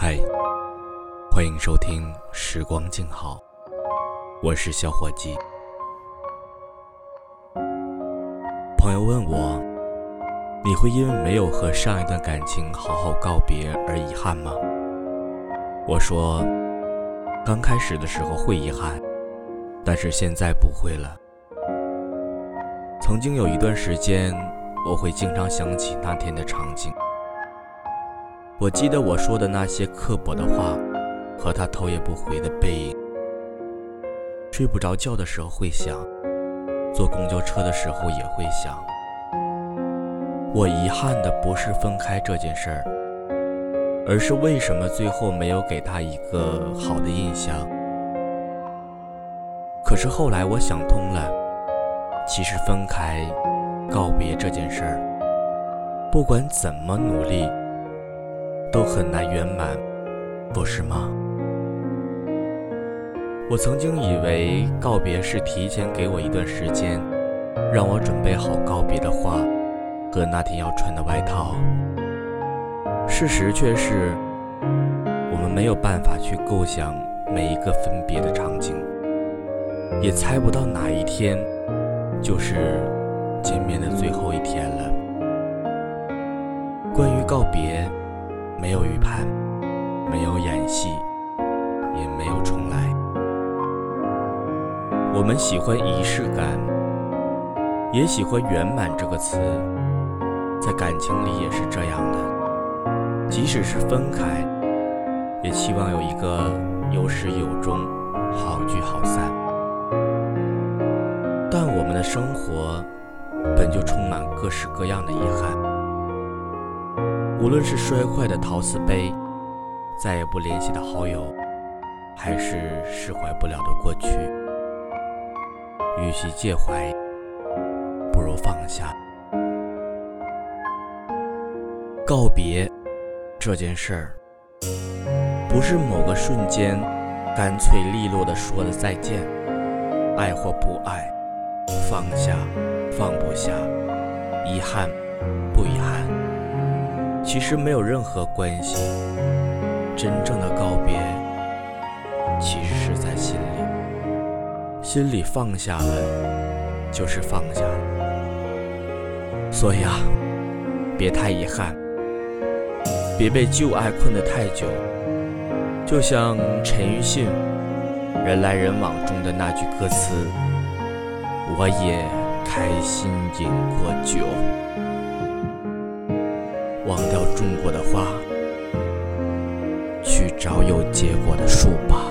嗨，欢迎收听《时光静好》，我是小伙计。朋友问我，你会因为没有和上一段感情好好告别而遗憾吗？我说，刚开始的时候会遗憾，但是现在不会了。曾经有一段时间，我会经常想起那天的场景。我记得我说的那些刻薄的话，和他头也不回的背影。睡不着觉的时候会想，坐公交车的时候也会想。我遗憾的不是分开这件事儿，而是为什么最后没有给他一个好的印象。可是后来我想通了，其实分开、告别这件事儿，不管怎么努力。都很难圆满，不是吗？我曾经以为告别是提前给我一段时间，让我准备好告别的话和那天要穿的外套。事实却是，我们没有办法去构想每一个分别的场景，也猜不到哪一天就是见面的最后一天了。关于告别。没有预判，没有演戏，也没有重来。我们喜欢仪式感，也喜欢圆满这个词，在感情里也是这样的。即使是分开，也期望有一个有始有终，好聚好散。但我们的生活本就充满各式各样的遗憾。无论是摔坏的陶瓷杯，再也不联系的好友，还是释怀不了的过去，与其介怀，不如放下。告别这件事儿，不是某个瞬间干脆利落的说了再见，爱或不爱，放下，放不下，遗憾，不遗。其实没有任何关系，真正的告别，其实是在心里，心里放下了，就是放下了。所以啊，别太遗憾，别被旧爱困得太久。就像陈奕迅《人来人往》中的那句歌词：“我也开心饮过酒。”忘掉种过的花，去找有结果的树吧。